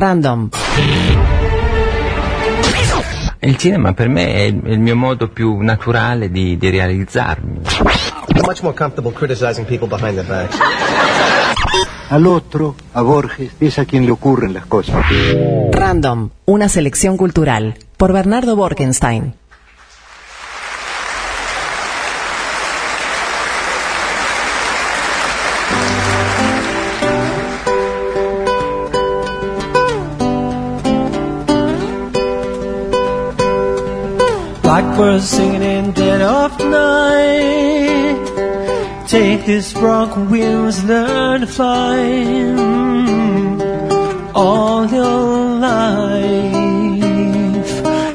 Random. Il cinema per me è il, mio modo più naturale di, di realizzarmi. I'm much more comfortable criticizing people behind their backs. Al otro, a Borges, es a quien le ocurren las cosas. Random, una selección cultural. Por Bernardo Borkenstein. Blackbird singing in dead of night. Take his broken wings, learn to fly. All your life,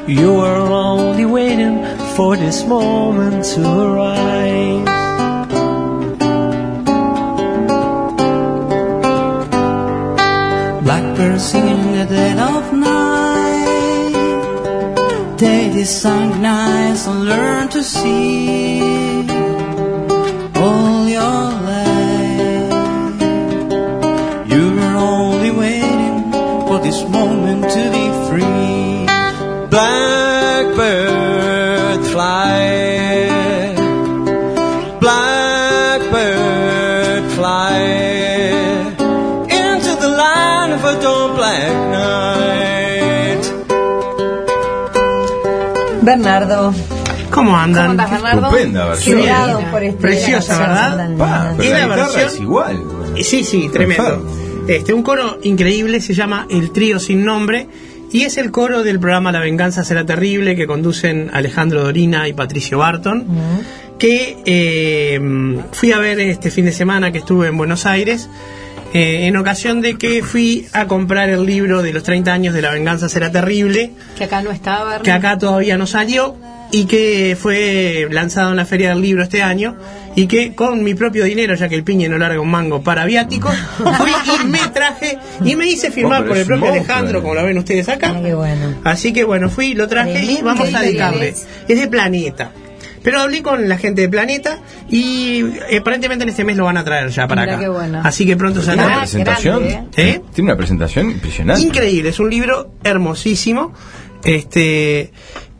you were only waiting for this moment to arise. Blackbird singing in the dead of night. This song nice and learn to see all your life. You were only waiting for this moment to be free. Blackbird fly. Blackbird fly into the line of a dawn black night. Bernardo. ¿Cómo andan? ¿Cómo estás, Bernardo? Estupenda versión. Por este Preciosa, ¿verdad? Pa, pero Y la la guitarra versión- es igual. Eh, Sí, sí, tremendo. Este, un coro increíble se llama El Trío Sin Nombre y es el coro del programa La Venganza Será Terrible que conducen Alejandro Dorina y Patricio Barton. Que eh, fui a ver este fin de semana que estuve en Buenos Aires. Eh, en ocasión de que fui a comprar el libro de los 30 años de La Venganza Será Terrible, Que acá no estaba, que acá todavía no salió y que fue lanzado en la Feria del Libro este año y que con mi propio dinero, ya que el piñe no larga un mango para viáticos, fui y me traje y me hice firmar Oh, por el propio Alejandro, como lo ven ustedes acá. Qué bueno. Así que bueno, fui, lo traje y vamos a dedicarle. Es de Planeta. Pero hablé con la gente de Planeta y eh, aparentemente en este mes lo van a traer ya para Mira acá. qué bueno. Así que pronto Tiene una saldrá. Presentación. grande, ¿eh? Tiene una presentación impresionante. Increíble, es un libro hermosísimo. Este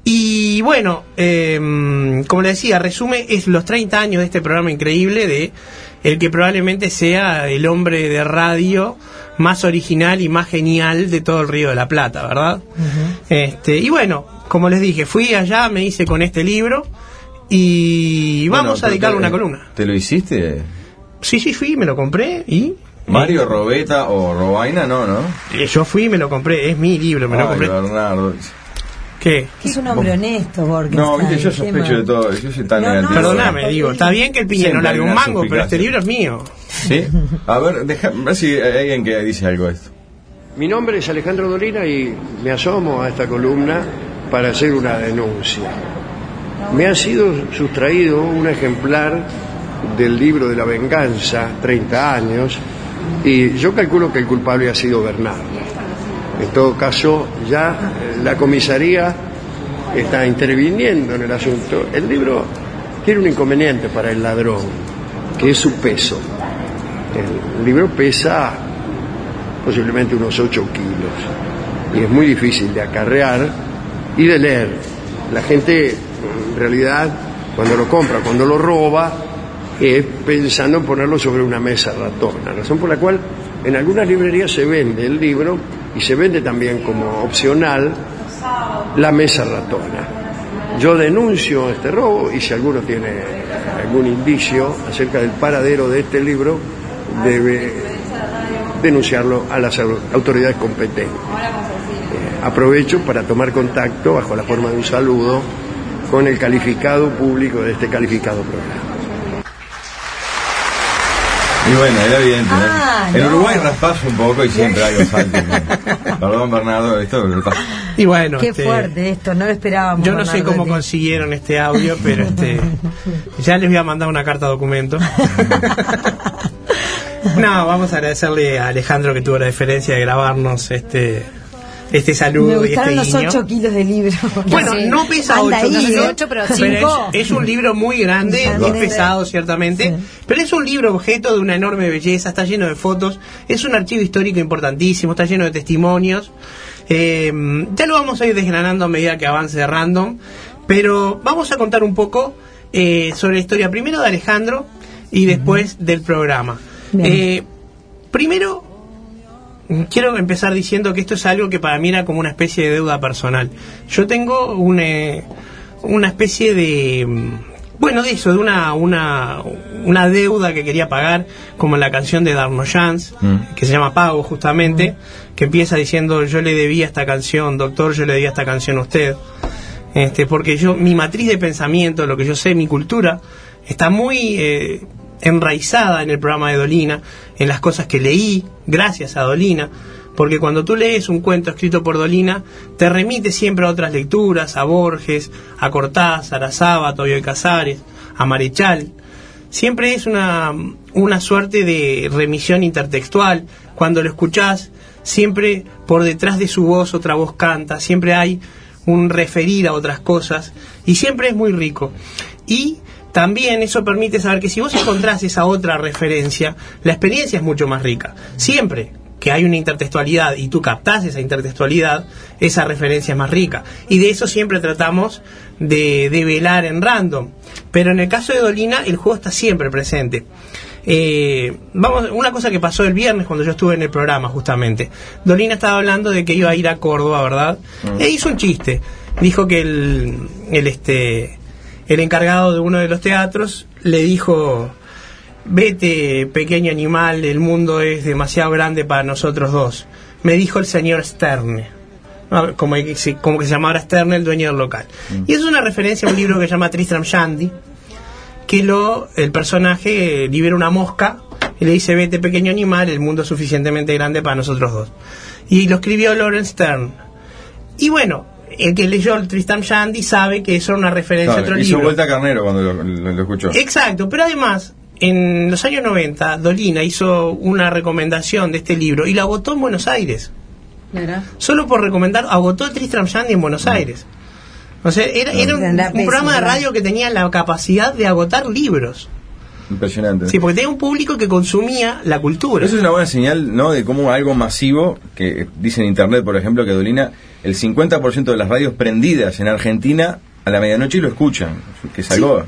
y bueno, eh, como le decía, resume es los 30 años de este programa increíble de el que probablemente sea el hombre de radio más original y más genial de todo el Río de la Plata, ¿verdad? Este y bueno, como les dije, fui allá, me hice con este libro y Bueno, vamos a dedicarle te- una columna. ¿Te lo hiciste? Sí, sí, fui, me lo compré y Mario Robeta o Robaina, no, ¿no? eh, yo fui, me lo compré, es mi libro, me lo compré. Bernardo. ¿Qué? Que es un hombre honesto, Borges. No, viste, yo sospecho de todo. Yo soy tan No, no, negativo. Perdóname, digo, está bien que el piñe no Siempre largue un mango, pero este libro es mío. ¿Sí? A ver, deja, a ver si hay alguien que dice algo de esto. Mi nombre es Alejandro Dolina y me asomo a esta columna para hacer una denuncia. Me ha sido sustraído un ejemplar del libro de la venganza, 30 años, y yo calculo que el culpable ha sido Bernardo. En todo caso, ya eh, la comisaría está interviniendo en el asunto. El libro tiene un inconveniente para el ladrón, que es su peso. El libro pesa posiblemente unos 8 kilos y es muy difícil de acarrear y de leer. La gente en realidad cuando lo compra, cuando lo roba, es pensando en ponerlo sobre una mesa ratona, razón por la cual en algunas librerías se vende el libro y se vende también como opcional la mesa ratona. Yo denuncio este robo y si alguno tiene algún indicio acerca del paradero de este libro, debe denunciarlo a las au- autoridades competentes. Eh, aprovecho para tomar contacto, bajo la forma de un saludo, con el calificado público de este calificado programa. Y bueno, era evidente. ¿no? Ah, en no. Uruguay raspas un poco y siempre hay un salto. Perdón, Bernardo, esto Y bueno, Qué este, fuerte esto, no lo esperábamos. yo no sé cómo consiguieron este audio, pero este ya les voy a mandar una carta documento. No, vamos a agradecerle a Alejandro que tuvo la deferencia de grabarnos este este saludo Me y este gustaron los guiño. 8 kilos de libro. Bueno, Sí. no pesa Anda 8 ahí, kilos, ocho, pero es, un libro muy grande, Grande. es pesado ciertamente, pero es un libro objeto de una enorme belleza, está lleno de fotos, es un archivo histórico importantísimo, está lleno de testimonios. Eh, ya lo vamos a ir desgranando a medida que avance de Random, pero vamos a contar un poco eh, sobre la historia primero de Alejandro y después del programa. Eh, primero, quiero empezar diciendo que esto es algo que para mí era como una especie de deuda personal. Yo tengo un, eh, una especie de... mm, Bueno, de eso, de una, una, una deuda que quería pagar, como en la canción de Darno Jans, Mm. que se llama Pago justamente, que empieza diciendo yo le debía esta canción, doctor, yo le debía esta canción a usted. Este, porque yo, mi matriz de pensamiento, lo que yo sé, mi cultura, está muy eh, enraizada en el programa de Dolina, en las cosas que leí, gracias a Dolina, porque cuando tú lees un cuento escrito por Dolina, te remite siempre a otras lecturas, a Borges, a Cortázar, a Sábato, a Bioy Casares, a Marechal. Siempre es una, una suerte de remisión intertextual. Cuando lo escuchás, siempre por detrás de su voz otra voz canta, siempre hay un referir a otras cosas y siempre es muy rico. Y también eso permite saber que si vos encontrás esa otra referencia, la experiencia es mucho más rica. Siempre que hay una intertextualidad y tú captás esa intertextualidad, esa referencia es más rica. Y de eso siempre tratamos de, de velar en random. Pero en el caso de Dolina, el juego está siempre presente. Eh, vamos, una cosa que pasó el viernes cuando yo estuve en el programa, justamente. Dolina estaba hablando de que iba a ir a Córdoba, ¿verdad? E hizo un chiste. Dijo que el, el, este, el encargado de uno de los teatros le dijo: Vete, pequeño animal, el mundo es demasiado grande para nosotros dos. Me dijo el señor Sterne. Como, que se- como que se llamara Sterne, el dueño del local. Y es una referencia a un libro que se llama Tristram Shandy, que lo, el personaje libera una mosca y le dice, vete pequeño animal, el mundo es suficientemente grande para nosotros dos. Y lo escribió Lawrence Stern. Y bueno, el que leyó el Tristram Shandy sabe que eso era una referencia a otro hizo libro. vuelta carnero cuando lo, lo- lo escuchó. Exacto, pero además, en los años 90, Dolina hizo una recomendación de este libro y la agotó en Buenos Aires. Solo por recomendar, agotó Tristram Shandy en Buenos Aires. O sea, era, era un, un programa de ¿verdad? radio que tenía la capacidad de agotar libros. Impresionante. Sí, porque tenía un público que consumía la cultura. Eso es una buena señal, ¿no? De cómo algo masivo, que dice en internet, por ejemplo, que Dolina, el 50% de las radios prendidas en Argentina a la medianoche lo escuchan. Que es algo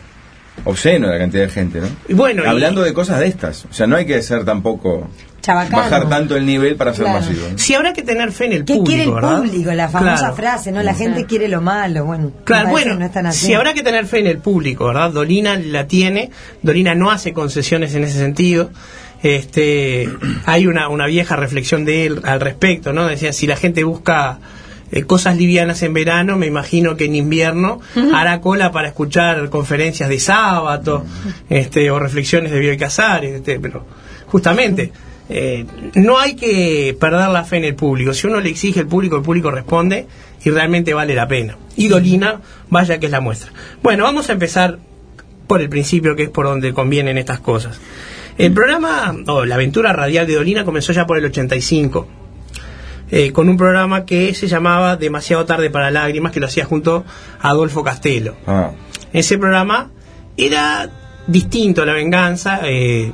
obsceno la cantidad de gente, ¿no? Y bueno, y- Hablando de cosas de estas. O sea, no hay que ser tampoco. Chabacano. Bajar tanto el nivel para ser Claro. masivo. ¿no? Sí, habrá que tener fe en el ¿Qué público, quiere el ¿verdad? público? La famosa Claro. frase, ¿no? La gente quiere lo malo. Bueno, Claro, bueno, no están así. si habrá que tener fe en el público, ¿verdad? Dolina la tiene, Dolina no hace concesiones en ese sentido. Este, hay una, una vieja reflexión de él al respecto, ¿no? Decía, si la gente busca eh, cosas livianas en verano, me imagino que en invierno hará cola para escuchar conferencias de sábado, este, o reflexiones de Bioy Casares, este, pero justamente, eh, no hay que perder la fe en el público. Si uno le exige al público, el público responde y realmente vale la pena. Y Dolina, vaya que es la muestra. Bueno, vamos a empezar por el principio, que es por donde convienen estas cosas. El programa, o la aventura radial de Dolina comenzó ya por el 85, eh, con un programa que se llamaba Demasiado tarde para lágrimas, que lo hacía junto a Adolfo Castelo. Ah, Ese programa era distinto a La Venganza, eh,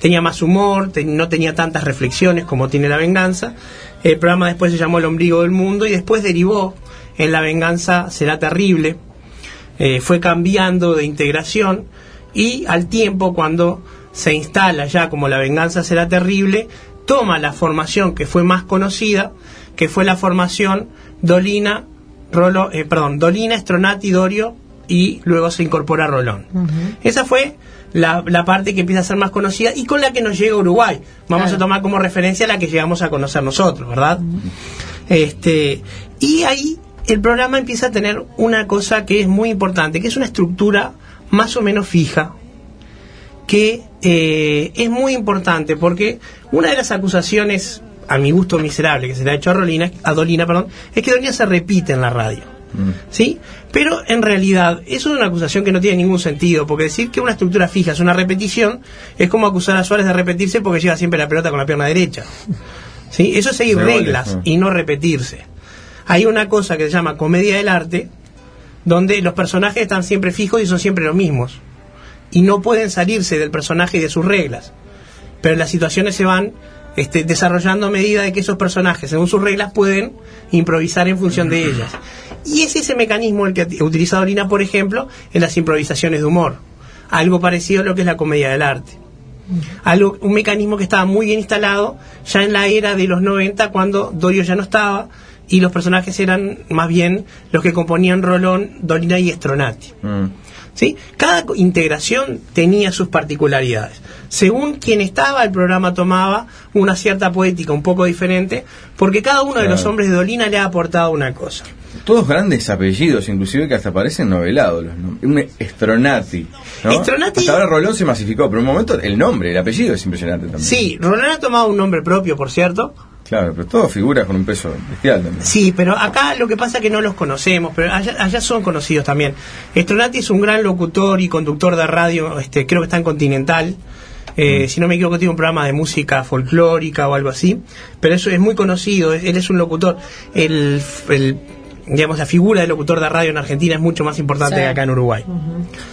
tenía más humor, te- no tenía tantas reflexiones como tiene La Venganza. El programa después se llamó El Ombligo del Mundo y después derivó en La Venganza será terrible. Eh, fue cambiando de integración y al tiempo cuando se instala ya como La Venganza será terrible, toma la formación que fue más conocida, que fue la formación Dolina, Rolo, eh, perdón, Dolina, Stronati, Dorio y luego se incorpora Rolón. Esa fue la, la parte que empieza a ser más conocida y con la que nos llega Uruguay. Vamos a tomar como referencia la que llegamos a conocer nosotros, ¿verdad? Este, y ahí el programa empieza a tener una cosa que es muy importante, que es una estructura más o menos fija, que eh, es muy importante porque una de las acusaciones, a mi gusto miserable, que se le ha hecho a, Rolina, a Dolina, perdón, es que Dolina se repite en la radio. ¿Sí? Pero en realidad eso es una acusación que no tiene ningún sentido, porque decir que una estructura fija es una repetición es como acusar a Suárez de repetirse porque lleva siempre la pelota con la pierna derecha. ¿Sí? Eso es seguir reglas ¿no? y no repetirse. hay una cosa que se llama comedia del arte, donde los personajes están siempre fijos y son siempre los mismos. Y no pueden salirse del personaje y de sus reglas. Pero las situaciones se van este, desarrollando a medida de que esos personajes, según sus reglas, pueden improvisar en función de ellas. Y es ese mecanismo el que ha utilizado Dolina, por ejemplo, en las improvisaciones de humor. Algo parecido a lo que es la comedia del arte. Algo, un mecanismo que estaba muy bien instalado ya en la era de los 90, cuando Dorio ya no estaba, y los personajes eran más bien los que componían Rolón, Dolina y Estronati. Mm. ¿Sí? Cada integración tenía sus particularidades. Según quien estaba, el programa tomaba una cierta poética un poco diferente, porque cada uno de los hombres de Dolina le ha aportado una cosa. Todos grandes apellidos, inclusive que hasta parecen novelados. Los nom- un Estronati. ¿no? Estronati- Hasta ahora Rolón se masificó, pero en un momento el nombre, el apellido es impresionante también. Sí, Rolón ha tomado un nombre propio, por cierto. Claro, pero todo figuras con un peso bestial también. Sí, pero acá lo que pasa es que no los conocemos, pero allá, allá son conocidos también. Estronati es un gran locutor y conductor de radio, este, creo que está en Continental. Eh, Si no me equivoco, tiene un programa de música folclórica o algo así. Pero eso es muy conocido, él es un locutor. El, el- digamos, la figura del locutor de radio en Argentina es mucho más importante Sí. que acá en Uruguay.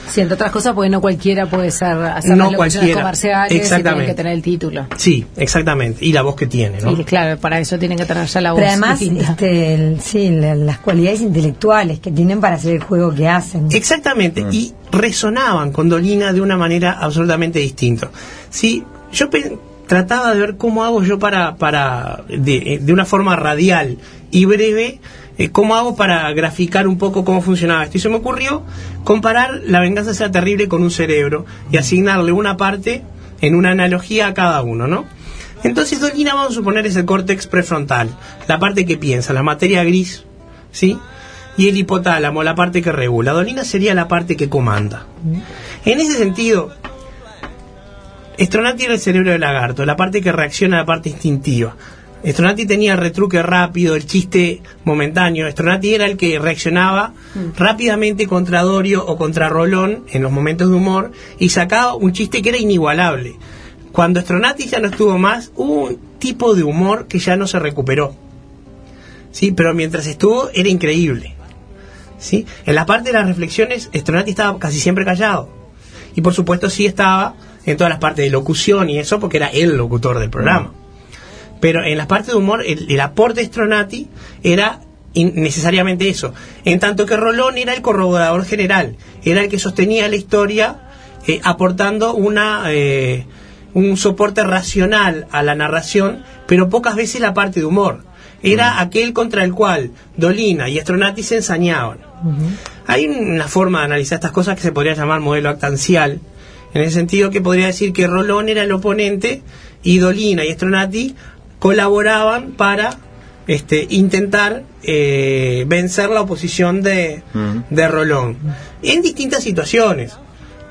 Sí, entre otras cosas, porque no cualquiera puede ser, hacer No cualquiera. comerciales y Exactamente. tienen que tener el título. Sí, exactamente. Y la voz que tiene, ¿no? Y claro, para eso tienen que tener ya la voz. Pero además, este, el- sí, la- las cualidades intelectuales que tienen para hacer el juego que hacen. Exactamente, y resonaban con Dolina de una manera absolutamente distinta. Sí, yo trataba de ver cómo hago yo para, para de, de una forma radial y breve, eh, cómo hago para graficar un poco cómo funcionaba esto. Y se me ocurrió comparar La venganza sea terrible con un cerebro y asignarle una parte en una analogía a cada uno, ¿no? Entonces Dolina, vamos a suponer, es el córtex prefrontal, la parte que piensa, la materia gris, ¿sí? Y el hipotálamo, la parte que regula. Dolina sería la parte que comanda. En ese sentido, Stronati era el cerebro del lagarto, la parte que reacciona a la parte instintiva. Stronati tenía el retruque rápido, el chiste momentáneo. Stronati era el que reaccionaba rápidamente contra Dorio o contra Rolón en los momentos de humor y sacaba un chiste que era inigualable. Cuando Stronati ya no estuvo más, hubo un tipo de humor que ya no se recuperó. ¿Sí? Pero mientras estuvo era increíble. ¿Sí? En la parte de las reflexiones, Stronati estaba casi siempre callado. Y por supuesto sí estaba en todas las partes de locución y eso porque era el locutor del programa. Pero en las partes de humor, el, el aporte de Stronati era necesariamente eso. En tanto que Rolón era el corroborador general, era el que sostenía la historia eh, aportando una, eh, un soporte racional a la narración, pero pocas veces la parte de humor. Era aquel contra el cual Dolina y Stronati se ensañaban. Hay una forma de analizar estas cosas que se podría llamar modelo actancial, en el sentido que podría decir que Rolón era el oponente y Dolina y Stronati colaboraban para este, intentar eh, vencer la oposición de, de Rolón. En distintas situaciones.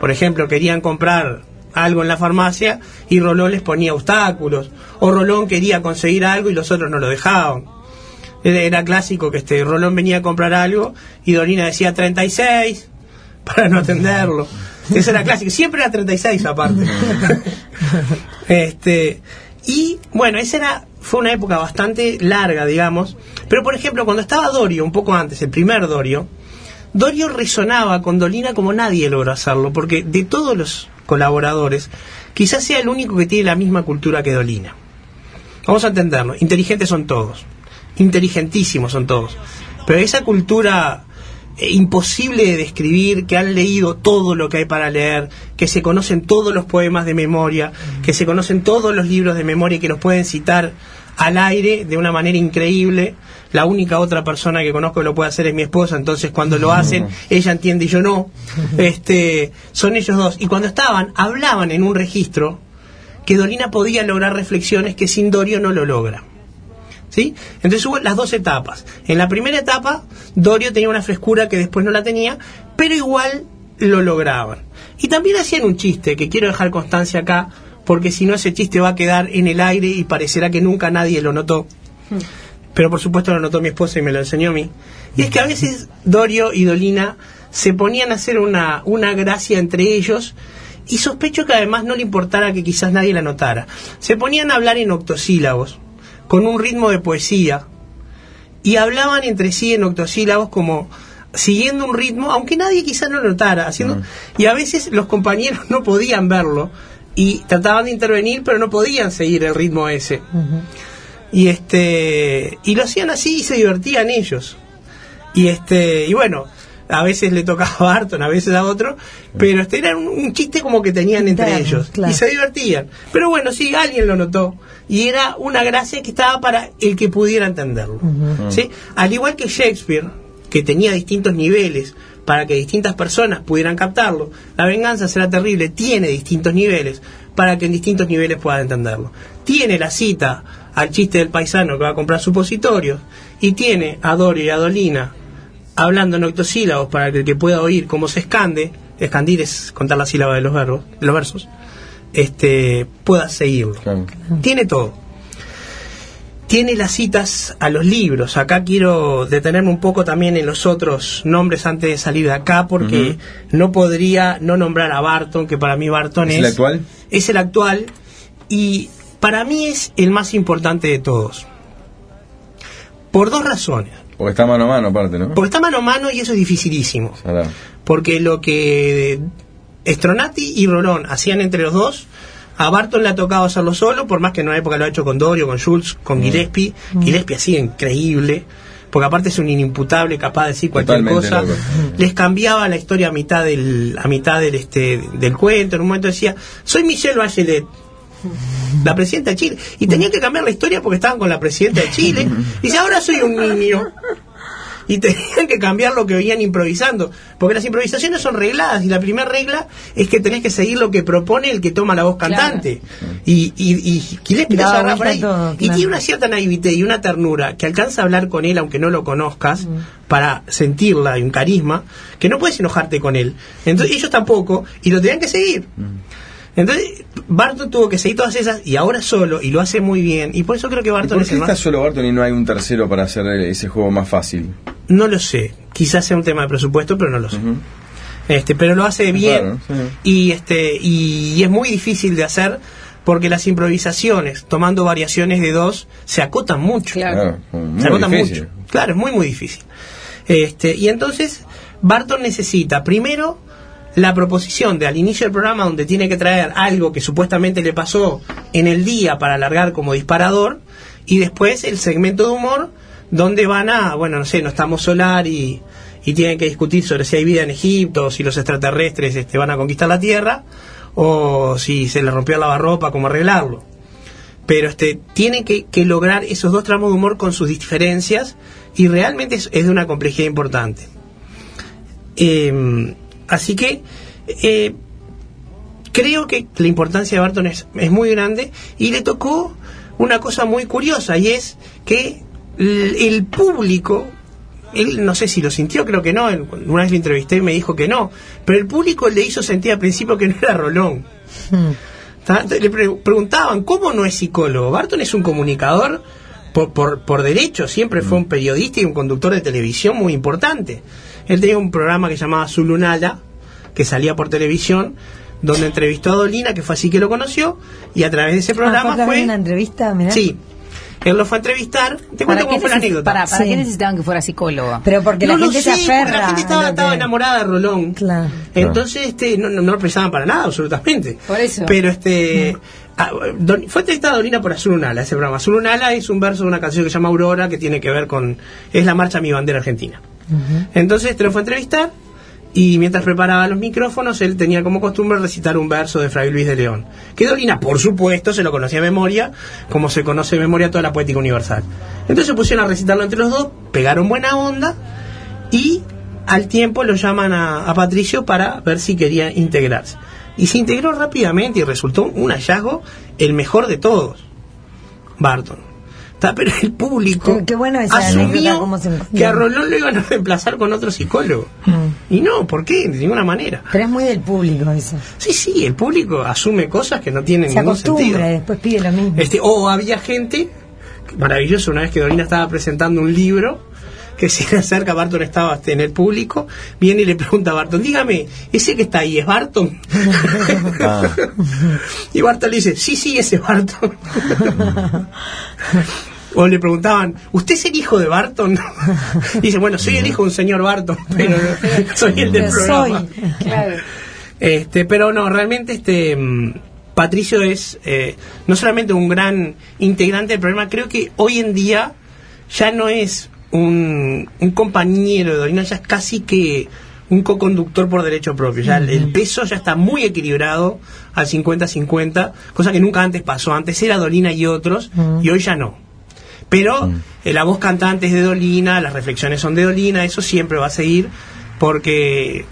Por ejemplo, querían comprar algo en la farmacia y Rolón les ponía obstáculos. O Rolón quería conseguir algo y los otros no lo dejaban. Era, clásico que este Rolón venía a comprar algo y Dolina decía 36 para no atenderlo. Eso era clásico, siempre era 36 aparte. este y bueno, esa era fue una época bastante larga, digamos, pero por ejemplo, cuando estaba Dorio un poco antes, el primer Dorio, Dorio resonaba con Dolina como nadie logró hacerlo, porque de todos los colaboradores, quizás sea el único que tiene la misma cultura que Dolina. Vamos a entenderlo, inteligentes son todos, inteligentísimos son todos, pero esa cultura imposible de describir, que han leído todo lo que hay para leer, que se conocen todos los poemas de memoria, que se conocen todos los libros de memoria y que los pueden citar al aire de una manera increíble. La única otra persona que conozco que lo puede hacer es mi esposa, entonces cuando lo hacen, ella entiende y yo no. Este, son ellos dos. Y cuando estaban, hablaban en un registro que Dolina podía lograr reflexiones que sin Dorio no lo logra. ¿Sí? Entonces hubo las dos etapas. En la primera etapa, Dorio tenía una frescura que después no la tenía, pero igual lo lograban. Y también hacían un chiste, que quiero dejar constancia acá, porque si no ese chiste va a quedar en el aire y parecerá que nunca nadie lo notó. Pero por supuesto lo notó mi esposa y me lo enseñó a mí. Y es que a veces Dorio y Dolina se ponían a hacer una, una gracia entre ellos y sospecho que además no le importara que quizás nadie la notara. Se ponían a hablar en octosílabos, con un ritmo de poesía, y hablaban entre sí en octosílabos como siguiendo un ritmo, aunque nadie quizás no lo notara, haciendo, y a veces los compañeros no podían verlo y trataban de intervenir, pero no podían seguir el ritmo ese. Y este y lo hacían así y se divertían ellos. Y este y bueno, a veces le tocaba a Barton, a veces a otro, pero este era un, un chiste como que tenían entre ellos claro. y se divertían. Pero bueno, sí, alguien lo notó y era una gracia que estaba para el que pudiera entenderlo. ¿sí? Al igual que Shakespeare, que tenía distintos niveles para que distintas personas pudieran captarlo, la venganza será terrible, tiene distintos niveles para que en distintos niveles puedan entenderlo. Tiene la cita al chiste del paisano que va a comprar supositorios y tiene a Dorio y a Dolina hablando en octosílabos para que el que pueda oír cómo se escande, escandir es contar la sílaba de los verbos, de los versos, este pueda seguirlo. Claro. Tiene todo. Tiene las citas a los libros. Acá quiero detenerme un poco también en los otros nombres antes de salir de acá, porque no podría no nombrar a Barton, que para mí Barton ¿Es es, el actual? es el actual y para mí es el más importante de todos. Por dos razones. Porque está mano a mano aparte, ¿no? Porque está mano a mano y eso es dificilísimo. Porque lo que Stronati y Rolón hacían entre los dos, a Barton le ha tocado hacerlo solo, por más que en una época lo ha hecho con Dorio, con Schultz, con Gillespie. Gillespie hacía increíble, porque aparte es un inimputable capaz de decir cualquier Totalmente cosa. loco. Les cambiaba la historia a mitad del, a mitad del, este, del cuento. En un momento decía, soy Michelle Bachelet. La presidenta de Chile. Y tenía que cambiar la historia porque estaban con la presidenta de Chile. Y dice, ahora soy un niño y tenían que cambiar lo que veían improvisando, porque las improvisaciones son regladas y la primera regla es que tenés que seguir lo que propone el que toma la voz cantante. Y, y, y Gillespie agarra por ahí. todo, Y tiene una cierta naivete y una ternura que alcanza a hablar con él aunque no lo conozcas para sentirla y un carisma que no puedes enojarte con él. Entonces ellos tampoco y lo tenían que seguir. Entonces, Barton tuvo que seguir todas esas y ahora solo, y lo hace muy bien. Y por eso creo que ¿Y Barton por es qué el está más. solo Barton y no hay un tercero para hacer ese juego más fácil? No lo sé. Quizás sea un tema de presupuesto, pero no lo sé. Este, pero lo hace bien Claro, sí. y este y, es muy difícil de hacer porque las improvisaciones, tomando variaciones de dos, se acotan mucho. Claro, muy se acotan difícil. mucho. Claro, es muy muy difícil. Este, y entonces Barton necesita primero la proposición de al inicio del programa donde tiene que traer algo que supuestamente le pasó en el día para alargar como disparador y después el segmento de humor donde van a, bueno, no sé, no estamos solar y, y tienen que discutir sobre si hay vida en Egipto, si los extraterrestres este, van a conquistar la Tierra o si se le rompió el lavarropa, cómo arreglarlo. Pero este, tiene que, que lograr esos dos tramos de humor con sus diferencias y realmente es, de una complejidad importante. Eh, así que eh, creo que la importancia de Barton es, es muy grande y le tocó una cosa muy curiosa y es que el público, él no sé si lo sintió, creo que no, él- una vez lo entrevisté y me dijo que no, pero el público le hizo sentir al principio que no era Rolón. Ta- Le pre- preguntaban, ¿cómo no es psicólogo? Barton es un comunicador por, por, por derecho, siempre fue un periodista y un conductor de televisión muy importante. Él tenía un programa que se llamaba Zulunala, que salía por televisión, donde entrevistó a Dolina, que fue así que lo conoció, y a través de ese Ah, ¿fue programa a través de fue... una entrevista, mirá. Sí, él lo fue a entrevistar. Te ¿Para cuento qué, cómo fue la anécdota. para, ¿para Sí. qué necesitaban que fuera psicólogo? Pero porque no la lo gente sé, se porque aferra. la gente estaba, lo estaba que- enamorada de Rolón. Claro. Entonces, este, no, no, no lo precisaban para nada, absolutamente. Por eso. Pero este. Ah, Don- fue entrevistada Dolina por Azul Unala, ese programa. Azul Unala es un verso de una canción que se llama Aurora, que tiene que ver con. Es la marcha Mi Bandera Argentina. Entonces, te lo fue a entrevistar. Y mientras preparaba los micrófonos, él tenía como costumbre recitar un verso de Fray Luis de León. Que Dolina, por supuesto, se lo conocía de memoria, como se conoce de memoria toda la poética universal. Entonces se pusieron a recitarlo entre los dos, pegaron buena onda y al tiempo lo llaman a, a Patricio para ver si quería integrarse. Y se integró rápidamente y resultó un hallazgo el mejor de todos, Barton. Pero el público Qué- qué bueno esa asumió se que a Rolón lo iban a reemplazar con otro psicólogo. Y no, ¿por qué? De ninguna manera. Pero es muy del público eso. Sí, sí, el público asume cosas que no tienen Se ningún sentido. después pide lo mismo. Este, o había gente, maravilloso, una vez que Dolina estaba presentando un libro, que se le acerca, Barton estaba en el público, viene y le pregunta a Barton, dígame, ¿ese que está ahí es Barton? y Barton le dice, sí, sí, ese es Barton. O le preguntaban, ¿usted es el hijo de Barton? Dice, bueno, soy el hijo de un señor Barton, pero soy el del programa. soy. Claro. Este, pero no, realmente este mm, Patricio es eh, no solamente un gran integrante del programa, creo que hoy en día ya no es un, un compañero de Dolina, ya es casi que un co-conductor por derecho propio. Ya el, el peso ya está muy equilibrado al 50-50, cosa que nunca antes pasó. Antes era Dolina y otros, y hoy ya no. Pero eh, la voz cantante es de Dolina, las reflexiones son de Dolina, eso siempre va a seguir, porque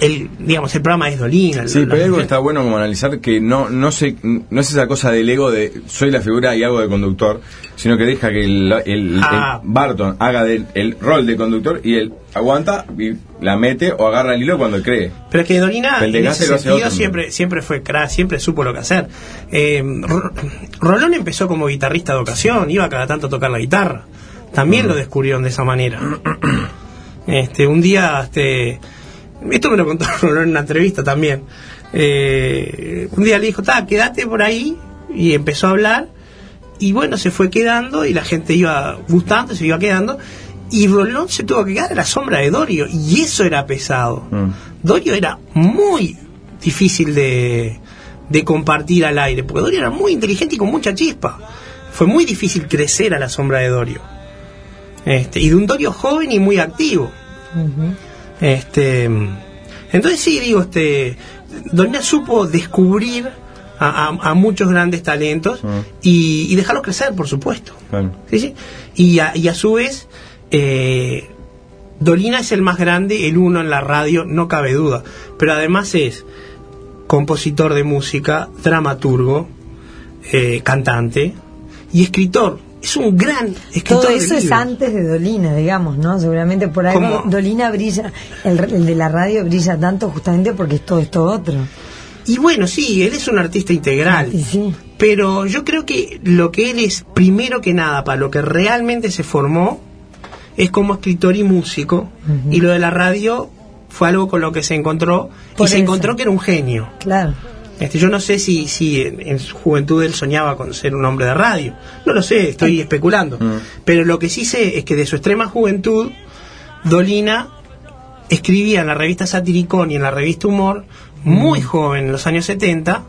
el, digamos, el programa es Dolina. Sí, la- pero algo está bueno como analizar que no no se, no es esa cosa del ego de soy la figura y hago de conductor, sino que deja que el, el- Ah. el Barton haga del- el rol de conductor y él aguanta y la mete o agarra el hilo cuando cree. Pero es que Dolina, El en ese sentido, siempre, siempre fue crack, siempre supo lo que hacer. Eh, Ro- Rolón empezó como guitarrista de ocasión, iba cada tanto a tocar la guitarra. También Mm. lo descubrieron de esa manera. Este, un día, este, esto me lo contó Rolón en una entrevista también. Eh, un día le dijo, ta, quédate por ahí, y empezó a hablar, y bueno, se fue quedando, y la gente iba gustando, se iba quedando, y Rolón se tuvo que quedar a la sombra de Dorio, y eso era pesado. Mm. Dorio era muy difícil de, de compartir al aire, porque Dorio era muy inteligente y con mucha chispa. Fue muy difícil crecer a la sombra de Dorio. Este, y de un Dorio joven y muy activo. Este, entonces sí, digo, este, Dolina supo descubrir a, a- a muchos grandes talentos y, y dejarlos crecer, por supuesto. Claro. ¿Sí, sí? Y, a, y a su vez, eh, Dolina es el más grande, el uno en la radio, no cabe duda. Pero además es compositor de música, dramaturgo, eh, cantante y escritor. Es un gran escritor. Todo de eso es libros. antes de Dolina, digamos, ¿no? Seguramente por algo. Dolina brilla, el, el de la radio brilla tanto justamente porque es todo esto otro. Y bueno, sí, él es un artista integral. Sí, sí. Pero yo creo que lo que él es, primero que nada, para lo que realmente se formó, es como escritor y músico. Y lo de la radio fue algo con lo que se encontró. Por y se encontró que era un genio. Claro. Este, yo no sé si, si en, en su juventud él soñaba con ser un hombre de radio. No lo sé, estoy especulando. Pero lo que sí sé es que de su extrema juventud, Dolina escribía en la revista Satiricón y en la revista Humor, muy joven, en los años 70,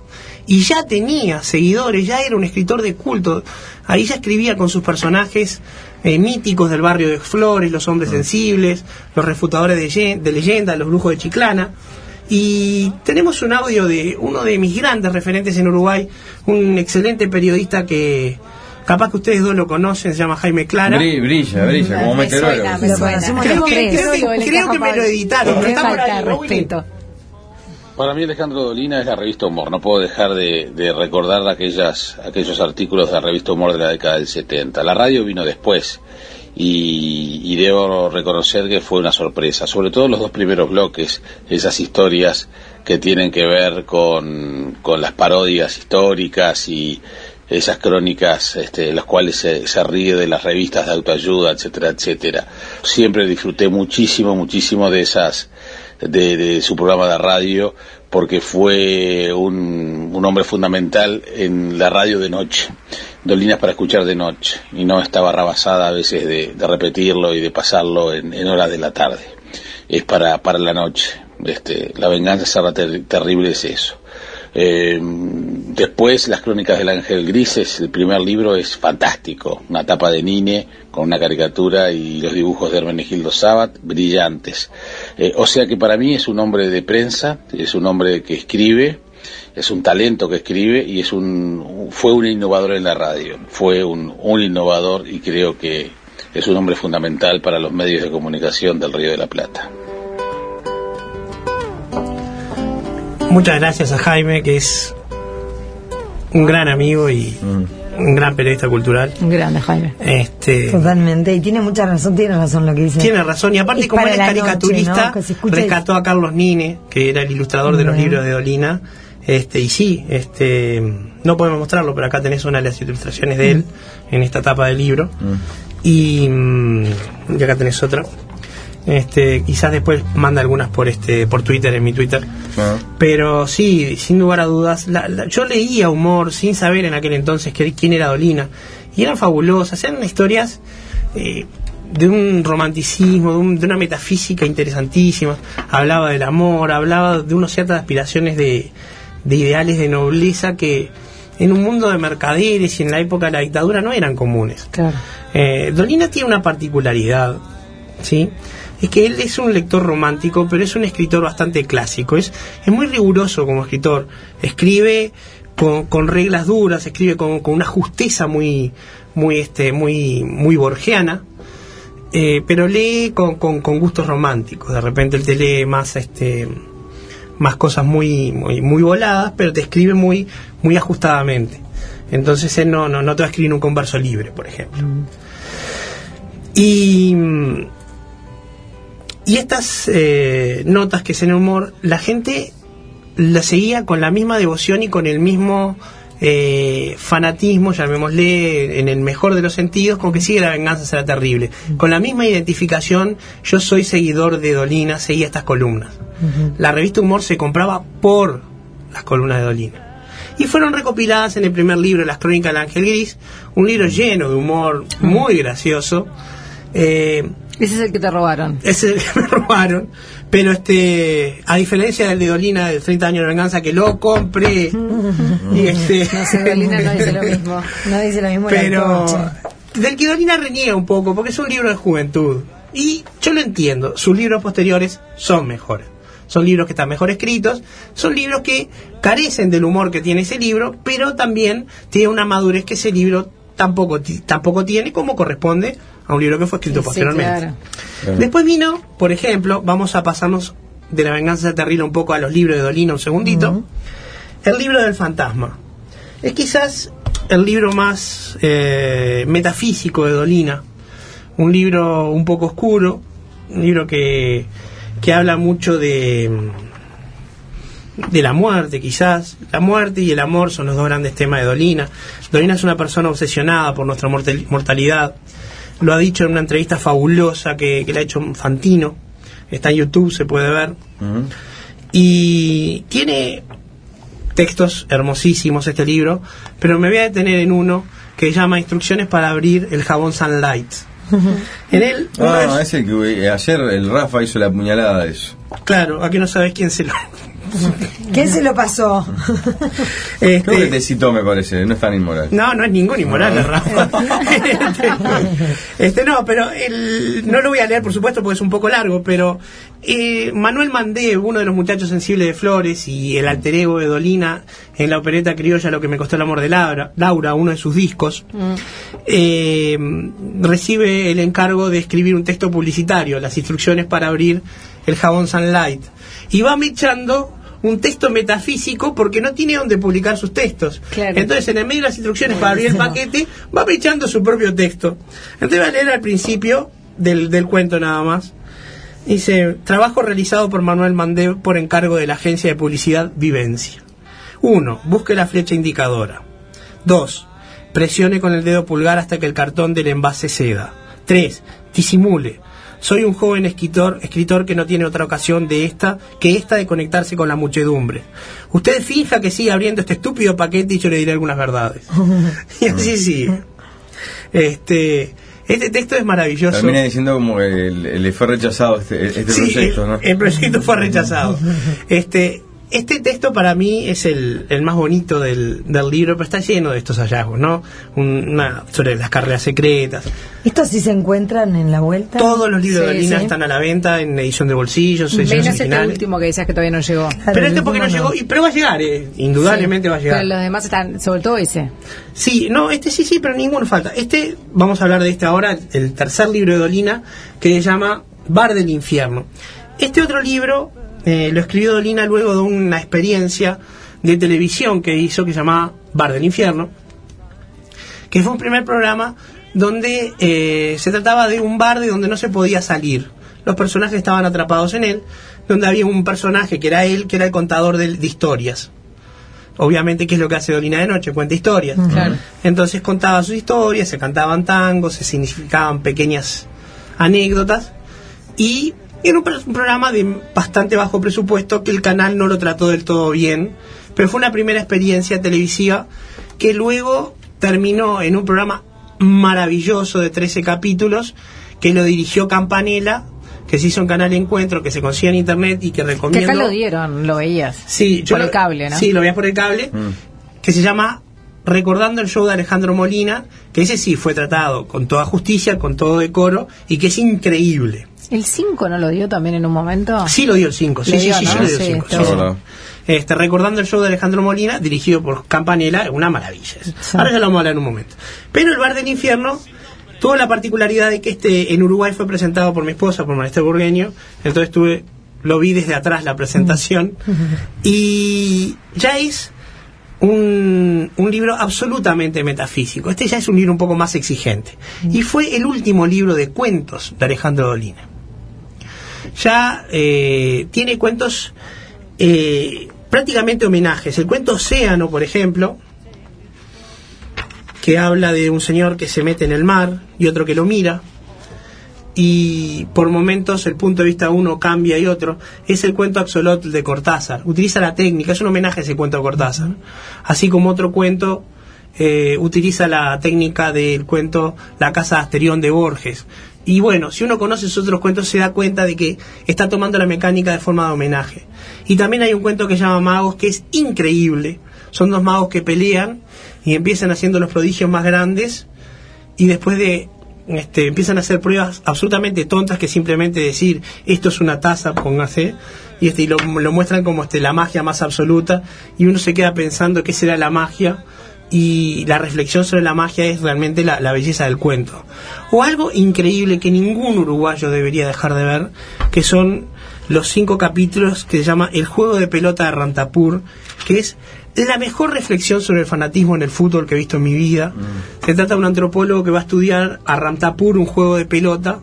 y ya tenía seguidores, ya era un escritor de culto. Ahí ya escribía con sus personajes eh, míticos del barrio de Flores, los hombres sensibles, los refutadores de, de leyenda, los brujos de Chiclana. Y tenemos un audio de uno de mis grandes referentes en Uruguay, un excelente periodista que capaz que ustedes dos lo conocen, se llama Jaime Clara. Bri- brilla, brilla, como Me meteorólogo. suena, me Creo que- creo que- creo que me lo editaron, pero está por ahí, respeto. Para mí Alejandro Dolina es la revista Humor. No puedo dejar de, de recordar aquellas, aquellos artículos de la revista Humor de la década del 70. La radio vino después y, y debo reconocer que fue una sorpresa. Sobre todo los dos primeros bloques, esas historias que tienen que ver con, con las parodias históricas y esas crónicas este, las cuales se, se ríe de las revistas de autoayuda, etcétera, etcétera. Siempre disfruté muchísimo, muchísimo de esas de, de su programa de radio porque fue un, un hombre fundamental en la radio de noche. Dolinas para escuchar de noche y no estaba rabasada a veces de, de repetirlo y de pasarlo en, en horas de la tarde. Es para, para la noche. Este, la venganza será ter- terrible es eso. Eh, después, Las Crónicas del Ángel Grises, el primer libro es fantástico, una tapa de Nine con una caricatura y los dibujos de Hermenegildo Sabat, brillantes. Eh, o sea que para mí es un hombre de prensa, es un hombre que escribe, es un talento que escribe y es un, fue un innovador en la radio, fue un, un innovador y creo que es un hombre fundamental para los medios de comunicación del Río de la Plata. Muchas gracias a Jaime, que es un gran amigo y un gran periodista cultural. Un grande, Jaime. Este, Totalmente. Y tiene mucha razón, tiene razón lo que dice. tiene razón. Y aparte, Es como para él es noche, caricaturista, rescató a Carlos Nine, que era el ilustrador de los Bien. libros de Dolina. Este, y sí, este, no podemos mostrarlo, pero acá tenés una de las ilustraciones de él en esta tapa del libro. Y, mm, y acá tenés otra. Este, quizás después manda algunas por este por Twitter en mi Twitter. Ah. Pero sí, sin lugar a dudas, la- la- yo leía humor sin saber en aquel entonces que- quién era Dolina. Y eran fabulosas, eran historias eh, de un romanticismo, de, un- de una metafísica interesantísima. Hablaba del amor, hablaba de unas ciertas aspiraciones de, de ideales de nobleza que en un mundo de mercaderes y en la época de la dictadura no eran comunes. Claro. Eh, Dolina tiene una particularidad, ¿sí? Es que él es un lector romántico, pero es un escritor bastante clásico. Es, es muy riguroso como escritor. Escribe con, con reglas duras, escribe con, con una justeza muy, muy, este, muy, muy borgiana. eh, pero lee con, con, con gustos románticos. De repente él te lee más, este, más cosas muy, muy, muy voladas, pero te escribe muy, muy ajustadamente. Entonces él no, no, no te va a escribir un converso libre, por ejemplo. Mm, y estas eh, notas que es en el humor, la gente la seguía con la misma devoción y con el mismo eh, fanatismo, llamémosle en el mejor de los sentidos, con que sigue la venganza será terrible. Con la misma identificación, yo soy seguidor de Dolina, seguía estas columnas. La revista Humor se compraba por las columnas de Dolina. Y fueron recopiladas en el primer libro, Las Crónicas del Ángel Gris, un libro lleno de humor, muy gracioso. Eh, Ese es el que te robaron. ese que me robaron. Pero este, a diferencia del de Dolina de 30 años de venganza, que lo compré. y este, No sé, Dolina no dice lo mismo. No dice lo mismo el pero del que Dolina reniega un poco, porque es un libro de juventud. Y yo lo entiendo, sus libros posteriores son mejores. Son libros que están mejor escritos, son libros que carecen del humor que tiene ese libro, pero también tiene una madurez que ese libro tampoco, ti- tampoco tiene, como corresponde a un libro que fue escrito Sí, posteriormente. claro. Después vino, por ejemplo, vamos a pasarnos de la venganza terrible un poco a los libros de Dolina un segundito. El libro del fantasma. Es quizás el libro más eh, metafísico de Dolina. Un libro un poco oscuro, un libro que, que habla mucho de, de la muerte, quizás. La muerte y el amor son los dos grandes temas de Dolina. Dolina es una persona obsesionada por nuestra mortal- mortalidad. Lo ha dicho en una entrevista fabulosa que, que le ha hecho Fantino. Está en YouTube, se puede ver. Y tiene textos hermosísimos este libro, pero me voy a detener en uno que llama Instrucciones para abrir el jabón Sunlight. En él, Ah, sus- ese que eh, ayer el Rafa hizo la puñalada de eso. claro, aquí no sabes quién se lo... ¿Quién se lo pasó? Este, Creo que te citó, me parece, no es tan inmoral. No, no es ningún inmoral, No. Rafa. este, no, pero el, no lo voy a leer, por supuesto, porque es un poco largo, pero eh, Manuel Mandé, uno de los muchachos sensibles de Flores y el alter ego de Dolina en la opereta criolla Lo que me costó el amor de Laura, Laura uno de sus discos, eh, recibe el encargo de escribir un texto publicitario, las instrucciones para abrir el jabón Sunlight. Y va mechando un texto metafísico porque no tiene donde publicar sus textos. Claro. Entonces, en el medio de las instrucciones para abrir el paquete, va mechando su propio texto. Entonces, voy a leer al principio del, del cuento nada más. Dice, trabajo realizado por Manuel Mandé por encargo de la agencia de publicidad Vivencia. 1. Busque la flecha indicadora. 2. Presione con el dedo pulgar hasta que el cartón del envase ceda. 3. Disimule. Soy un joven escritor, escritor que no tiene otra ocasión de esta que esta de conectarse con la muchedumbre. Usted finja que sigue abriendo este estúpido paquete y yo le diré algunas verdades. y así sigue. Este, este texto es maravilloso. Termina diciendo como que el- le fue rechazado este, este Sí, proyecto, el, ¿no? el proyecto fue rechazado. Este, este texto para mí es el, el más bonito del, del libro, pero está lleno de estos hallazgos, ¿no? Un- Una, sobre las carreras secretas. ¿Estos sí se encuentran en la vuelta? Todos los libros de Sí, Dolina sí. están a la venta en edición de bolsillos, ediciones Menos este último que decías que todavía no llegó. Pero este porque no llegó, y- pero va a llegar, eh, indudablemente Sí, va a llegar. Pero los demás están, sobre todo ese. Sí, no, este sí, sí, pero ninguno falta. Este, vamos a hablar de este ahora, el tercer libro de Dolina, que se llama Bar del Infierno. Este otro libro eh, lo escribió Dolina luego de una experiencia de televisión que hizo que se llamaba Bar del Infierno, que fue un primer programa donde eh, se trataba de un bar de donde no se podía salir. Los personajes estaban atrapados en él, donde había un personaje que era él, que era el contador de, de historias. Obviamente, ¿qué es lo que hace Dolina de Noche? Cuenta historias. Claro. Entonces contaba sus historias, se cantaban tangos, se significaban pequeñas anécdotas Y era un, pro- un programa de bastante bajo presupuesto que el canal no lo trató del todo bien, pero fue una primera experiencia televisiva que luego terminó en un programa maravilloso de 13 capítulos que lo dirigió Campanella, que se hizo en Canal Encuentro, que se consigue en internet y que Que recomiendo. acá lo dieron, lo veías. Sí, yo por lo- el cable, ¿no? Sí, lo veías por el cable, que se llama Recordando el show de Alejandro Molina, que ese sí fue tratado con toda justicia, con todo decoro, y que es increíble. ¿El 5 no lo dio también en un momento? Sí lo dio el 5, sí, sí, sí, ¿no? sí, lo dio el Sí, 5. está bien. Este, recordando el show de Alejandro Molina, dirigido por Campanella, una maravilla. Ahora ya lo vamos a hablar en un momento. Pero el Bar del Infierno tuvo la particularidad de que este en Uruguay fue presentado por mi esposa, por Maestre Burgueño, entonces tuve, lo vi desde atrás la presentación, y ya es un, un libro absolutamente metafísico. Este ya es un libro un poco más exigente. Y fue el último libro de cuentos de Alejandro Dolina. Ya eh, tiene cuentos eh, prácticamente homenajes. El cuento Océano, por ejemplo, que habla de un señor que se mete en el mar y otro que lo mira. Y por momentos el punto de vista de uno cambia y otro. Es el cuento Axolotl de Cortázar. Utiliza la técnica, es un homenaje a ese cuento de Cortázar. Así como otro cuento eh, utiliza la técnica del cuento La Casa de Asterión de Borges. Y bueno, si uno conoce esos otros cuentos se da cuenta de que está tomando la mecánica de forma de homenaje. Y también hay un cuento que se llama Magos que es increíble. Son dos magos que pelean y empiezan haciendo los prodigios más grandes y después de este, empiezan a hacer pruebas absolutamente tontas que simplemente decir esto es una taza, póngase, y, este, y lo, lo muestran como este, la magia más absoluta y uno se queda pensando qué será la magia y la reflexión sobre la magia es realmente la, la belleza del cuento. O algo increíble que ningún uruguayo debería dejar de ver, que son los cinco capítulos que se llama El juego de pelota de Rantapur, que es la mejor reflexión sobre el fanatismo en el fútbol que he visto en mi vida. Se trata de un antropólogo que va a estudiar a Rantapur, un juego de pelota,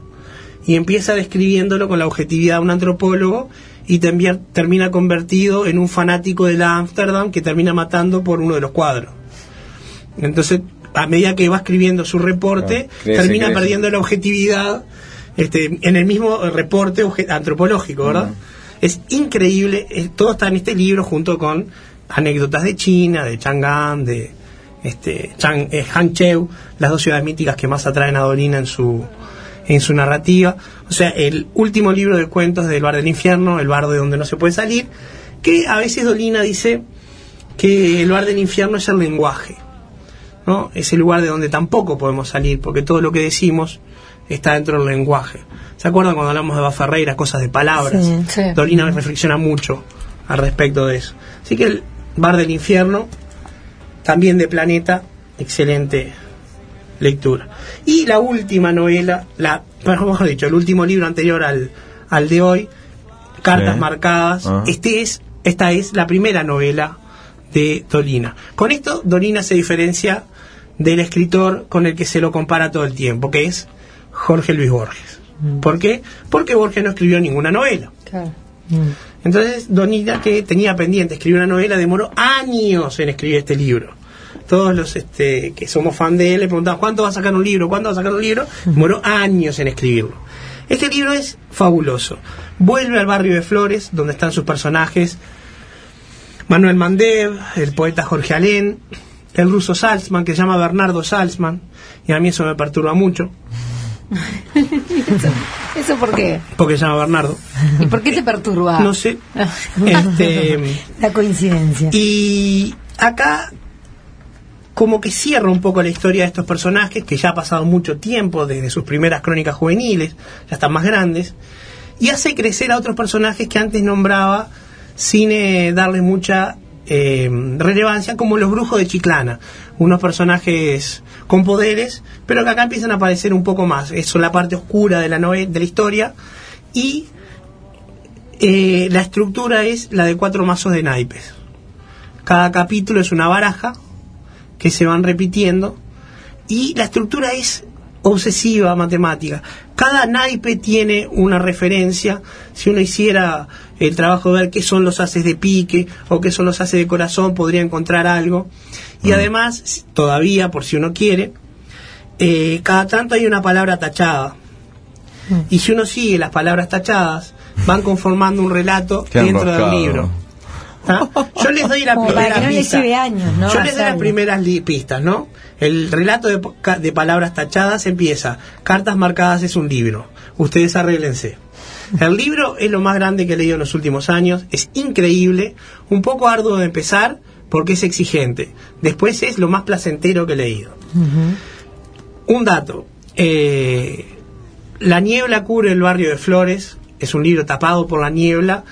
y empieza describiéndolo con la objetividad de un antropólogo y también termina convertido en un fanático de la Ámsterdam que termina matando por uno de los cuadros. Entonces, a medida que va escribiendo su reporte, Ah, crece, termina crece. perdiendo la objetividad este, en el mismo reporte antropológico, ¿verdad? Es increíble, todo está en este libro junto con anécdotas de China, de Chang'an, de este, Chang, eh, Hangzhou, las dos ciudades míticas que más atraen a Dolina en su, en su narrativa. O sea, el último libro de cuentos del bar del infierno, el bar de donde no se puede salir, que a veces Dolina dice que el bar del infierno es el lenguaje. ¿no? Es el lugar de donde tampoco podemos salir, porque todo lo que decimos está dentro del lenguaje. ¿Se acuerdan cuando hablamos de Baferreira, cosas de palabras? Sí, sí. Dolina reflexiona mucho al respecto de eso. Así que el bar del infierno, también de Planeta, excelente lectura. Y la última novela, la, mejor dicho, el último libro anterior al, al de hoy, Cartas Sí. Marcadas, Ah. este es, esta es la primera novela de Dolina. Con esto, Dolina se diferencia del escritor con el que se lo compara todo el tiempo, que es Jorge Luis Borges. ¿Por qué? Porque Borges no escribió ninguna novela. Claro. Entonces, Donita, que tenía pendiente escribir una novela, demoró años en escribir este libro. Todos los este, que somos fan de él le preguntaban, ¿cuánto va a sacar un libro? ¿Cuándo va a sacar un libro? Demoró años en escribirlo. Este libro es fabuloso. Vuelve al barrio de Flores, donde están sus personajes. Manuel Mandev, el poeta Jorge Alén, el ruso Salzman, que se llama Bernardo Salzman, y a mí eso me perturba mucho, ¿Eso, ¿Eso por qué? porque se llama Bernardo. ¿Y por qué te perturba? No sé. Este, La coincidencia. Y acá como que cierra un poco la historia de estos personajes, que ya ha pasado mucho tiempo desde sus primeras crónicas juveniles, ya están más grandes, y hace crecer a otros personajes que antes nombraba sin eh, darle mucha eh, relevancia, como los brujos de Chiclana, unos personajes con poderes, pero que acá empiezan a aparecer un poco más. Eso es la parte oscura de la, nove- de la historia, y eh, la estructura es la de cuatro mazos de naipes. Cada capítulo es una baraja que se van repitiendo y la estructura es obsesiva matemática. Cada naipe tiene una referencia. Si uno hiciera el trabajo de ver qué son los haces de pique o qué son los haces de corazón, podría encontrar algo. Y además, todavía, por si uno quiere, eh, cada tanto hay una palabra tachada. Y si uno sigue las palabras tachadas, van conformando un relato Qué dentro del enroscado. libro. ¿Ah? Yo les doy la Como para primera que no le pista. lleve años, ¿no? Yo les doy las primeras pistas, ¿no? El relato de, de palabras tachadas empieza. Cartas marcadas es un libro. Ustedes arréglense. El libro es lo más grande que he leído en los últimos años. Es increíble. Un poco arduo de empezar porque es exigente. Después es lo más placentero que he leído. Un dato. eh, la niebla cubre el barrio de Flores. Es un libro tapado por la niebla.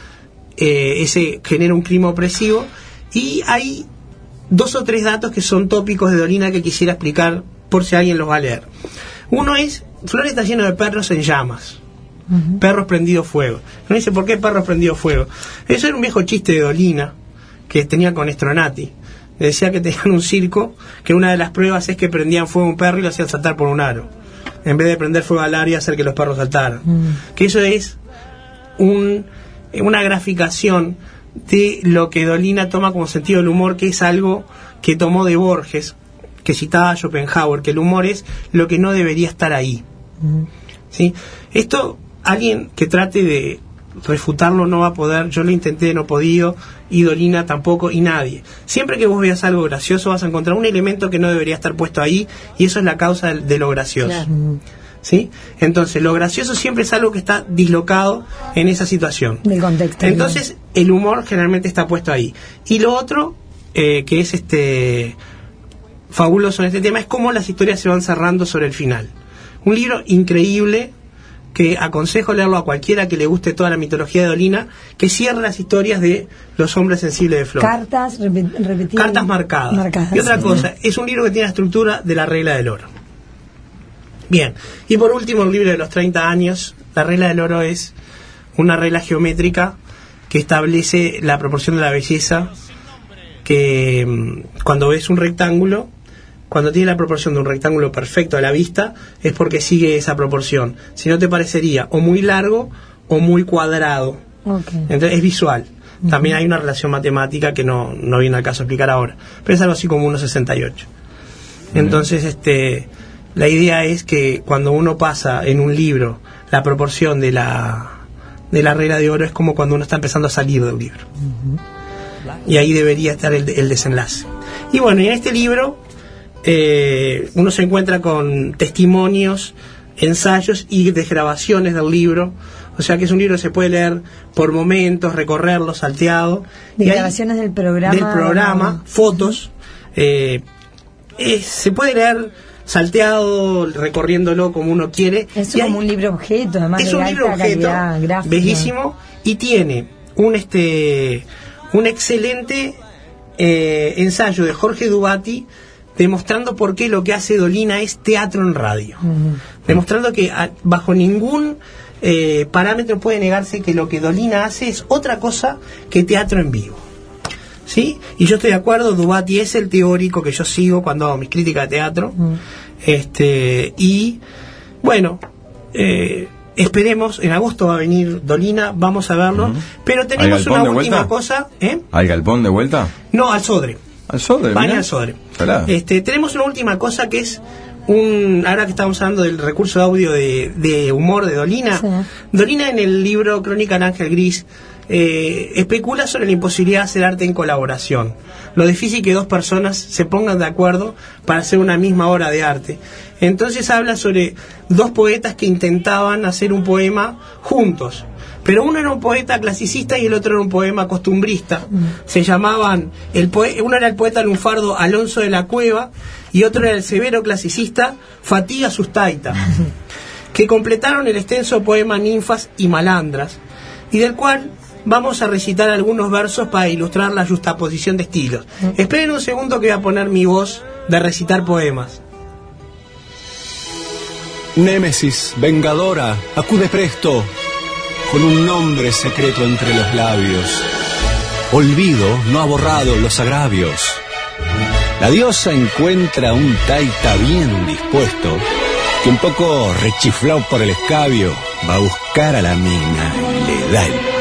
eh, ese genera un clima opresivo. Y hay dos o tres datos que son tópicos de Dolina que quisiera explicar por si alguien los va a leer. Uno es, Flores está lleno de perros en llamas. Perros prendidos fuego. Uno dice, ¿por qué perros prendidos fuego? Eso era un viejo chiste de Dolina que tenía con Estronati. Decía que tenían un circo, que una de las pruebas es que prendían fuego a un perro y lo hacían saltar por un aro. En vez de prender fuego al y hacer que los perros saltaran. Que eso es un, una graficación de lo que Dolina toma como sentido del humor, que es algo que tomó de Borges, que citaba a Schopenhauer, que el humor es lo que no debería estar ahí. ¿Sí? Esto, alguien que trate de refutarlo no va a poder, yo lo intenté, no he podido, y Dolina tampoco, y nadie. Siempre que vos veas algo gracioso vas a encontrar un elemento que no debería estar puesto ahí, y eso es la causa de, lo gracioso. ¿Sí? Entonces, lo gracioso siempre es algo que está dislocado en esa situación. Del contexto. Entonces, el humor generalmente está puesto ahí. Y lo otro, eh, que es este fabuloso en este tema, es cómo las historias se van cerrando sobre el final. Un libro increíble que aconsejo leerlo a cualquiera que le guste toda la mitología de Dolina, que cierra las historias de los hombres sensibles de Flor. Cartas repe- repetidas. Cartas marcadas. Marcadas, Y otra sí. cosa, es un libro que tiene la estructura de la regla del oro. Bien, y por último el libro de los 30 años, la regla del oro es una regla geométrica que establece la proporción de la belleza que mm, cuando ves un rectángulo, cuando tiene la proporción de un rectángulo perfecto a la vista, es porque sigue esa proporción. Si no te parecería o muy largo o muy cuadrado. Entonces es visual. También hay una relación matemática que no, no viene al caso explicar ahora. Pero es algo así como 1,68. Entonces, este, la idea es que cuando uno pasa en un libro la proporción de la, de la regla de oro es como cuando uno está empezando a salir de un libro. Y ahí debería estar el, el desenlace. Y bueno, y en este libro eh, uno se encuentra con testimonios, ensayos y desgrabaciones del libro. O sea que es un libro que se puede leer por momentos, recorrerlo, salteado. De Y hay- grabaciones del programa. del programa, fotos. eh, es- se puede leer salteado, recorriéndolo como uno quiere. Es Y hay- como un libro objeto, además es de un alta libro objeto, calidad bellísimo, y tiene un este un excelente eh, ensayo de Jorge Dubati demostrando por qué lo que hace Dolina es teatro en radio. Demostrando que a- bajo ningún eh, parámetro puede negarse que lo que Dolina hace es otra cosa que teatro en vivo. ¿Sí? Y yo estoy de acuerdo, Dubati es el teórico que yo sigo cuando hago mis críticas de teatro. Este, y bueno, eh, esperemos, en agosto va a venir Dolina, vamos a verlo, pero tenemos una última cosa, ¿eh? ¿Al galpón de vuelta? No, al Sodre. ¿Al Sodre? Van mirá. al Sodre. Ojalá. Este, tenemos una última cosa que es un ahora que estamos hablando del recurso de audio de, de humor de Dolina. Dolina en el libro Crónica del Ángel Gris eh, especula sobre la imposibilidad de hacer arte en colaboración. Lo difícil que dos personas se pongan de acuerdo para hacer una misma obra de arte. Entonces habla sobre dos poetas que intentaban hacer un poema juntos. Pero uno era un poeta clasicista y el otro era un poema costumbrista. Se llamaban, el poe- uno era el poeta lunfardo Alonso de la Cueva y otro era el severo clasicista Fatiga Sustaita, que completaron el extenso poema Ninfas y Malandras, y del cual vamos a recitar algunos versos para ilustrar la justaposición de estilos. Esperen un segundo que voy a poner mi voz de recitar poemas. Némesis, vengadora, acude presto, con un nombre secreto entre los labios. Olvido no ha borrado los agravios. La diosa encuentra un taita bien dispuesto, que un poco rechiflado por el escabio, va a buscar a la mina y le da el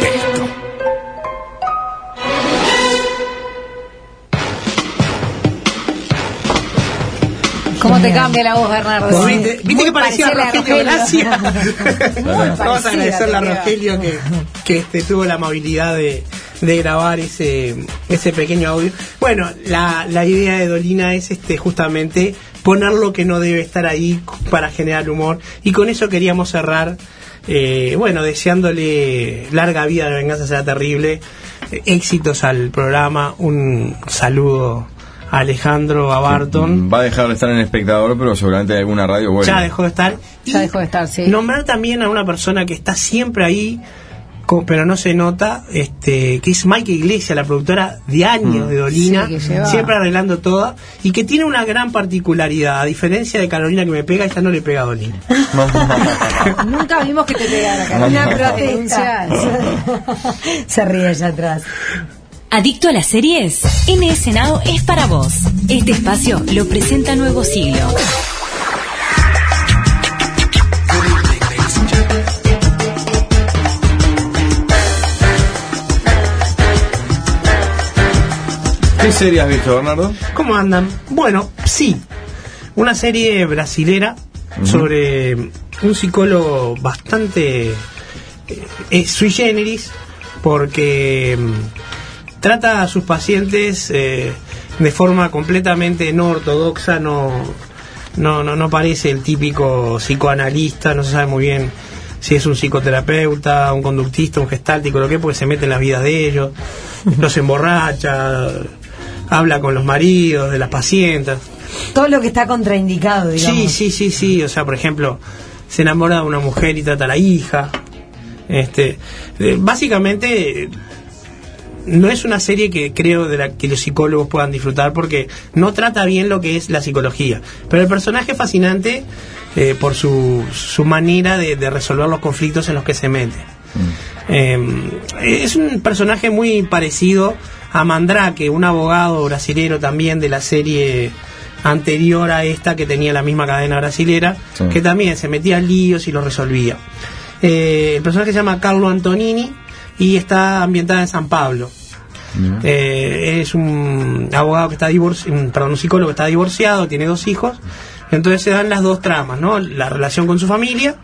¿Cómo te cambia la voz, Bernardo? ¿Vos Sí. ¿Viste, que parecía a Rogelio Gracia? Vamos a agradecerle a. Rogelio que, que este, tuvo la amabilidad de, de grabar ese, ese pequeño audio. Bueno, la, la idea de Dolina es este justamente poner lo que no debe estar ahí para generar humor. Y con eso queríamos cerrar, eh, bueno, deseándole larga vida, la venganza será terrible, éxitos al programa, un saludo Alejandro, a Barton. Va a dejar de estar en espectador, pero seguramente hay alguna radio vuelve. Ya dejó de estar. Ya dejó de estar, sí. Nombrar también a una persona que está siempre ahí, pero no se nota, este, que es Mike Iglesias, la productora de años de Dolina, Sí, que lleva- siempre arreglando todo, y que tiene una gran particularidad, a diferencia de Carolina que me pega, ella no le pega a Dolina. Nunca vimos que te pegara, Carolina. Protesta. Se ríe allá atrás. ¿Adicto a las series? NS Now es para vos. Este espacio lo presenta Nuevo Siglo. ¿Qué serie has visto, Bernardo? ¿Cómo andan? Bueno, sí, una serie brasilera sobre un psicólogo bastante eh, eh, sui generis, porque mm, trata a sus pacientes eh, de forma completamente no ortodoxa, no, no, no, no parece el típico psicoanalista, no se sabe muy bien si es un psicoterapeuta, un conductista, un gestáltico, lo que es, porque se mete en las vidas de ellos, los emborracha, habla con los maridos de las pacientes. Todo lo que está contraindicado, digamos. Sí, sí, sí, sí. O sea, por ejemplo, se enamora de una mujer y trata a la hija. Este, eh, básicamente, no es una serie que creo de la que los psicólogos puedan disfrutar porque no trata bien lo que es la psicología. Pero el personaje es fascinante eh, por su, su manera de, de resolver los conflictos en los que se mete. Eh, es un personaje muy parecido a Mandrake, un abogado brasilero también de la serie anterior a esta que tenía la misma cadena brasilera, Sí. que también se metía en líos y lo resolvía. Eh, el personaje se llama Carlo Antonini y está ambientada en San Pablo. Eh, es un abogado que está divorciado, perdón, un psicólogo que está divorciado, tiene dos hijos. Entonces se dan las dos tramas, ¿no? La relación con su familia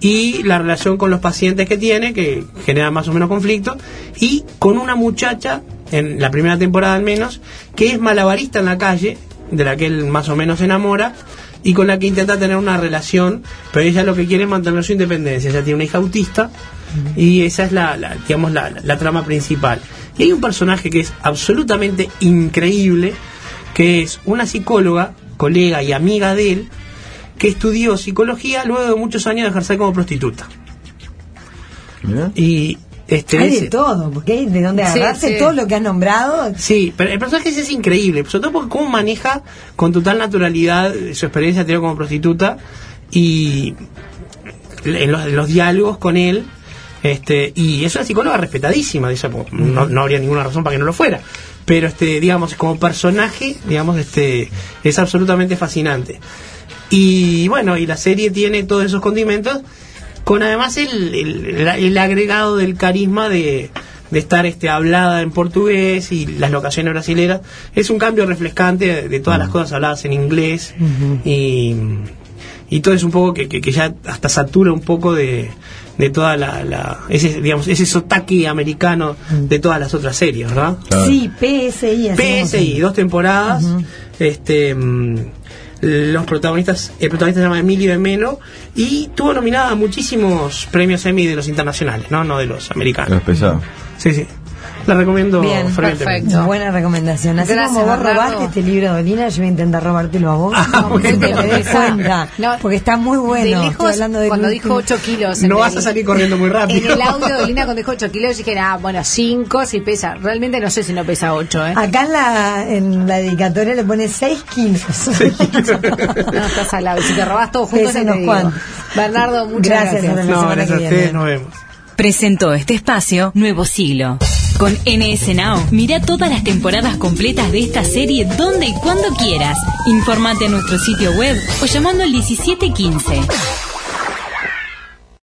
y la relación con los pacientes que tiene, que genera más o menos conflicto, y con una muchacha, en la primera temporada al menos, que es malabarista en la calle, de la que él más o menos se enamora, y con la que intenta tener una relación, pero ella lo que quiere es mantener su independencia. Ella tiene una hija autista, y esa es la, la, digamos, la, la trama principal. Y hay un personaje que es absolutamente increíble, que es una psicóloga, colega y amiga de él, que estudió psicología luego de muchos años de ejercer como prostituta. Y este Hay de ese- todo, porque hay de dónde Sí, agarrarse sí. todo lo que has nombrado. Sí, pero el personaje ese es increíble, sobre todo porque cómo maneja con total naturalidad su experiencia anterior como prostituta y en los, en los diálogos con él. Este, y es una psicóloga respetadísima, dice, no, no habría ninguna razón para que no lo fuera. Pero este, digamos, como personaje, digamos, este, es absolutamente fascinante. Y bueno, y la serie tiene todos esos condimentos, con además el, el- el agregado del carisma de, de estar este, hablada en portugués y las locaciones brasileras. Es un cambio refrescante de, todas las cosas habladas en inglés y, y todo es un poco que, que, que ya hasta satura un poco de, de toda la, la- ese digamos ese sotaque americano de todas las otras series, ¿verdad? Sí, PSI. PSI, dos temporadas. Este mm, los protagonistas, el protagonista se llama Emilio de Melo y tuvo nominada a muchísimos premios Emmy de los internacionales, no, no de los americanos. Los pesados. Sí, sí. La recomiendo Bien, fervientemente. Buena recomendación. Así Gracias, como vos Bernardo. robaste este libro de Olina, yo voy a intentar robártelo a vos. Ah, bueno. te cuenta. porque está muy bueno. de Estoy hablando cuando último. dijo 8 kilos. en No vas el- a salir corriendo muy En rápido. el audio de Lina cuando dijo 8 kilos, dije, ah, bueno, 5 si pesa. Realmente no sé si no pesa 8, ¿eh? Acá en la, en la dedicatoria le pone 6 kilos. No, estás al lado. Si te robas todo juntos, Pesa ni te digo. Bernardo, muchas Gracias, gracias. No, semana gracias a que ustedes, viene. nos vemos. Presentó este espacio Nuevo Siglo. Con NS Now, mira todas las temporadas completas de esta serie donde y cuando quieras. Informate a nuestro sitio web o llamando al 1715.